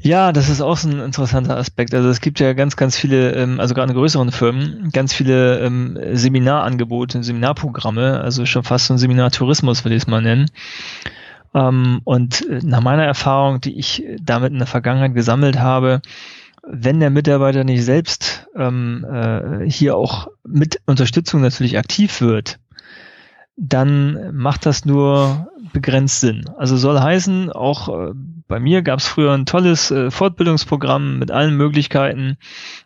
Ja, das ist auch so ein interessanter Aspekt. Also es gibt ja ganz, ganz viele, ähm, also gerade in größeren Firmen, ganz viele ähm, Seminarangebote, Seminarprogramme, also schon fast so ein Seminartourismus, würde ich es mal nennen. Ähm, und äh, nach meiner Erfahrung, die ich damit in der Vergangenheit gesammelt habe, wenn der Mitarbeiter nicht selbst ähm, äh, hier auch mit Unterstützung natürlich aktiv wird, dann macht das nur begrenzt Sinn. Also soll heißen, auch äh, bei mir gab es früher ein tolles äh, Fortbildungsprogramm mit allen Möglichkeiten,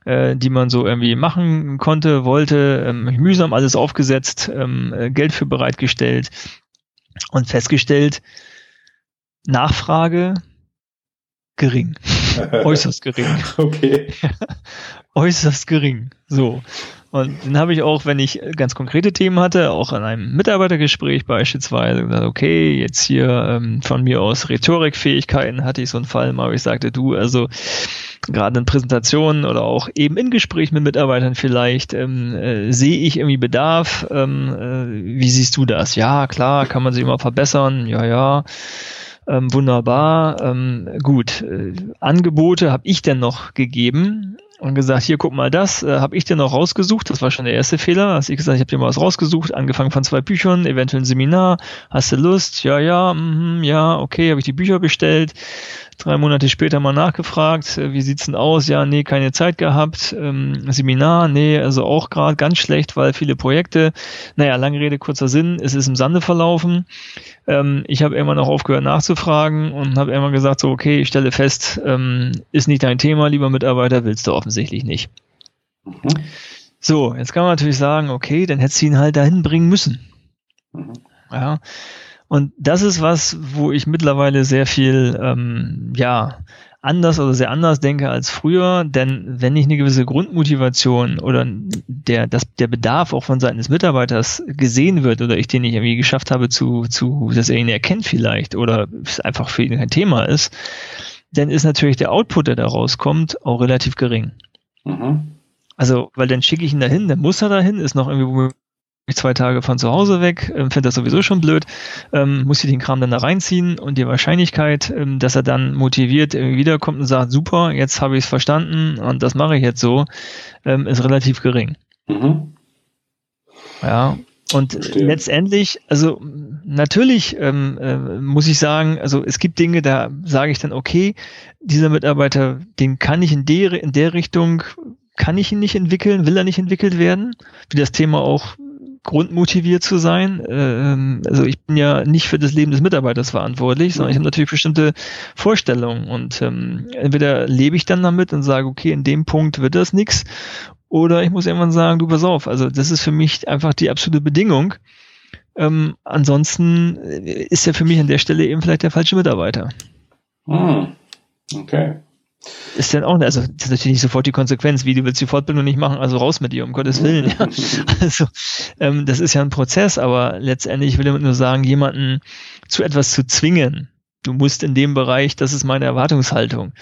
äh, die man so irgendwie machen konnte, wollte, ähm, mühsam alles aufgesetzt, ähm, äh, Geld für bereitgestellt und festgestellt, Nachfrage gering. Äußerst gering. Okay. Äußerst gering. So. Und dann habe ich auch, wenn ich ganz konkrete Themen hatte, auch in einem Mitarbeitergespräch beispielsweise gesagt, okay, jetzt hier ähm, von mir aus Rhetorikfähigkeiten hatte ich so einen Fall mal, wo ich sagte, du, also gerade in Präsentationen oder auch eben in Gesprächen mit Mitarbeitern vielleicht, ähm, äh, sehe ich irgendwie Bedarf, ähm, äh, wie siehst du das? Ja, klar, kann man sich immer verbessern, ja, ja. Ähm, wunderbar, ähm, gut. Äh, Angebote habe ich denn noch gegeben, und gesagt, hier guck mal das, äh, habe ich dir noch rausgesucht, das war schon der erste Fehler, hast ich gesagt, ich habe dir mal was rausgesucht, angefangen von zwei Büchern, eventuell ein Seminar, hast du Lust? Ja, ja, mm, ja, okay, habe ich die Bücher bestellt, drei Monate später mal nachgefragt, äh, wie sieht's denn aus? Ja, nee, keine Zeit gehabt, ähm, Seminar, nee, also auch gerade ganz schlecht, weil viele Projekte, naja, lange Rede, kurzer Sinn, es ist im Sande verlaufen, ähm, ich habe irgendwann auch aufgehört nachzufragen und habe irgendwann gesagt, so, okay, ich stelle fest, ähm, ist nicht dein Thema, lieber Mitarbeiter, willst du offensichtlich nicht. Mhm. So, jetzt kann man natürlich sagen, okay, dann hättest du ihn halt dahin bringen müssen. Mhm. Ja. Und das ist was, wo ich mittlerweile sehr viel, ähm, ja, anders oder sehr anders denke als früher, denn wenn nicht eine gewisse Grundmotivation oder der, das, der Bedarf auch von Seiten des Mitarbeiters gesehen wird oder ich den nicht irgendwie geschafft habe zu, zu, dass er ihn erkennt vielleicht oder es einfach für ihn kein Thema ist, dann ist natürlich der Output, der da rauskommt, auch relativ gering. Mhm. Also, weil dann schicke ich ihn dahin, dann muss er dahin, ist noch irgendwie zwei Tage von zu Hause weg, ähm, finde das sowieso schon blöd, ähm, muss ich den Kram dann da reinziehen und die Wahrscheinlichkeit, ähm, dass er dann motiviert wiederkommt und sagt, super, jetzt habe ich es verstanden und das mache ich jetzt so, ähm, ist relativ gering. Mhm. Ja, und Verstehe. letztendlich, also natürlich ähm, äh, muss ich sagen, also es gibt Dinge, da sage ich dann, okay, dieser Mitarbeiter, den kann ich in der, in der Richtung, kann ich ihn nicht entwickeln, will er nicht entwickelt werden, wie das Thema auch grundmotiviert zu sein. Ähm, also ich bin ja nicht für das Leben des Mitarbeiters verantwortlich, sondern ich habe natürlich bestimmte Vorstellungen und ähm, entweder lebe ich dann damit und sage, okay, in dem Punkt wird das nichts oder ich muss irgendwann sagen, du pass auf, also das ist für mich einfach die absolute Bedingung. Ähm, ansonsten ist er für mich an der Stelle eben vielleicht der falsche Mitarbeiter. Hm. Okay. Ist dann auch, also das ist natürlich nicht sofort die Konsequenz, wie du willst die Fortbildung nicht machen, also raus mit dir, um Gottes Willen. Ja. Also ähm, das ist ja ein Prozess, aber letztendlich will ich nur sagen, jemanden zu etwas zu zwingen, du musst in dem Bereich, das ist meine Erwartungshaltung.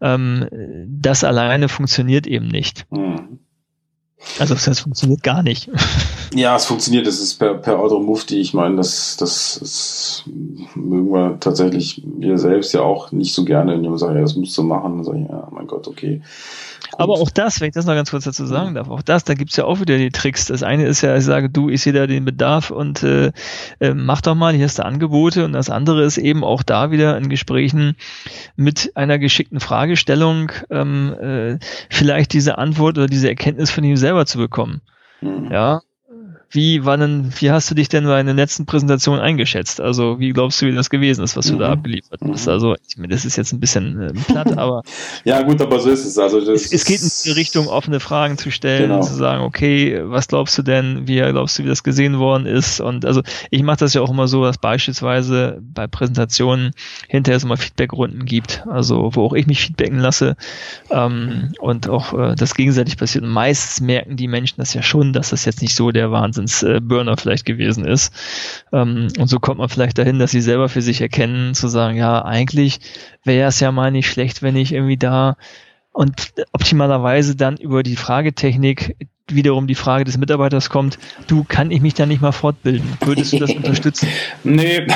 Ähm, das alleine funktioniert eben nicht. Mhm. Also das funktioniert gar nicht. Ja, es funktioniert. Das ist per, per Auto Mufti. Ich meine, das, das, das mögen wir tatsächlich wir selbst ja auch nicht so gerne, wenn jemand sagt, ja, das musst du machen. Dann sage ich, ja, mein Gott, okay. Aber auch das, wenn ich das noch ganz kurz dazu sagen darf, auch das, da gibt's ja auch wieder die Tricks. Das eine ist ja, ich sage, du, ich sehe da den Bedarf und äh, äh, mach doch mal, hier hast du Angebote. Und das andere ist eben auch da wieder in Gesprächen mit einer geschickten Fragestellung ähm, äh, vielleicht diese Antwort oder diese Erkenntnis von ihm selber zu bekommen. Mhm. Ja, wie, war denn, wie hast du dich denn bei der letzten Präsentation eingeschätzt? Also, wie glaubst du, wie das gewesen ist, was du mhm. da abgeliefert hast? Mhm. Also, ich meine, das ist jetzt ein bisschen äh, platt, aber. ja, gut, aber so ist es. Also, es, es geht in die Richtung, offene Fragen zu stellen, genau. zu sagen, okay, was glaubst du denn, wie glaubst du, wie das gesehen worden ist? Und also, ich mache das ja auch immer so, dass beispielsweise bei Präsentationen hinterher so mal Feedbackrunden gibt, also, wo auch ich mich feedbacken lasse, ähm, und auch äh, das gegenseitig passiert. Und meistens merken die Menschen das ja schon, dass das jetzt nicht so der Wahnsinn Wahnsinns-Burner vielleicht gewesen ist. Ähm, und so kommt man vielleicht dahin, dass sie selber für sich erkennen, zu sagen, ja, eigentlich wäre es ja mal nicht schlecht, wenn ich irgendwie da und optimalerweise dann über die Fragetechnik wiederum die Frage des Mitarbeiters kommt, du, kann ich mich da nicht mal fortbilden? Würdest du das unterstützen? nee.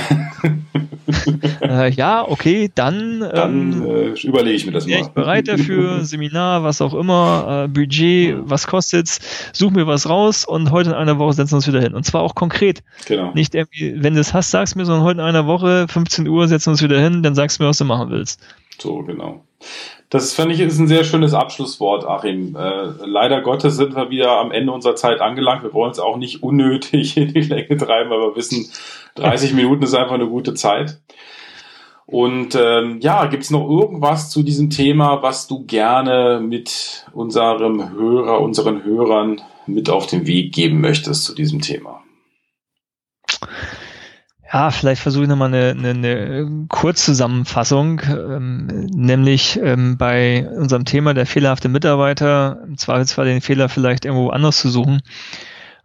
äh, ja, okay, dann, dann ähm, äh, überlege ich mir das mal. Ich bereit dafür, Seminar, was auch immer, äh, Budget, was kostet's, such mir was raus und heute in einer Woche setzen wir uns wieder hin. Und zwar auch konkret. Genau. Nicht irgendwie, wenn du es hast, sagst mir, sondern heute in einer Woche, 15 Uhr, setzen wir uns wieder hin, dann sagst du mir, was du machen willst. So, genau. Das finde ich ist ein sehr schönes Abschlusswort, Achim. Äh, leider Gottes sind wir wieder am Ende unserer Zeit angelangt. Wir wollen es auch nicht unnötig in die Länge treiben, aber wir wissen, 30 Minuten ist einfach eine gute Zeit. Und ähm, ja, gibt es noch irgendwas zu diesem Thema, was du gerne mit unserem Hörer, unseren Hörern mit auf den Weg geben möchtest zu diesem Thema? Ja, vielleicht versuche ich nochmal eine, eine, eine Kurzzusammenfassung, ähm, nämlich ähm, bei unserem Thema der fehlerhafte Mitarbeiter, im Zweifelsfall den Fehler vielleicht irgendwo anders zu suchen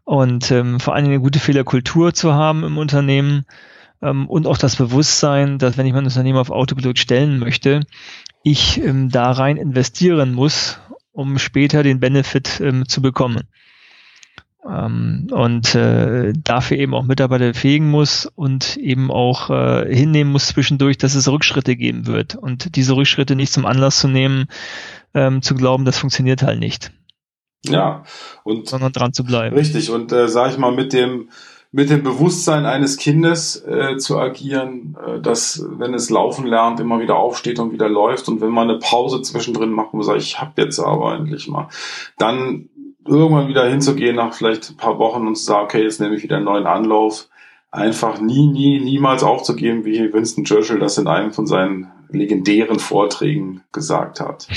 und ähm, vor allem eine gute Fehlerkultur zu haben im Unternehmen ähm, und auch das Bewusstsein, dass wenn ich mein Unternehmen auf Autopilot stellen möchte, ich ähm, da rein investieren muss, um später den Benefit ähm, zu bekommen. Ähm, und äh, dafür eben auch Mitarbeiter befähigen muss und eben auch äh, hinnehmen muss zwischendurch, dass es Rückschritte geben wird und diese Rückschritte nicht zum Anlass zu nehmen, ähm, zu glauben, das funktioniert halt nicht. Ja, und sondern dran zu bleiben. Richtig, und äh, sag ich mal, mit dem mit dem Bewusstsein eines Kindes äh, zu agieren, äh, dass wenn es laufen lernt, immer wieder aufsteht und wieder läuft und wenn man eine Pause zwischendrin macht und sagt, ich hab jetzt aber endlich mal, dann irgendwann wieder hinzugehen nach vielleicht ein paar Wochen und zu sagen, okay, jetzt nehme ich wieder einen neuen Anlauf, einfach nie, nie, niemals aufzugeben, wie Winston Churchill das in einem von seinen legendären Vorträgen gesagt hat.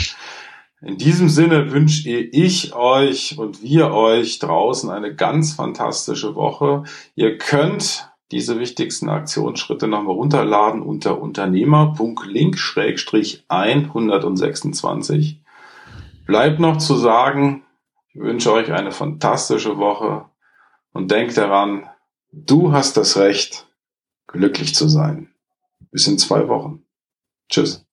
In diesem Sinne wünsche ich euch und wir euch draußen eine ganz fantastische Woche. Ihr könnt diese wichtigsten Aktionsschritte nochmal runterladen unter unternehmer.link-126. Bleibt noch zu sagen, ich wünsche euch eine fantastische Woche und denkt daran, du hast das Recht, glücklich zu sein. Bis in zwei Wochen. Tschüss.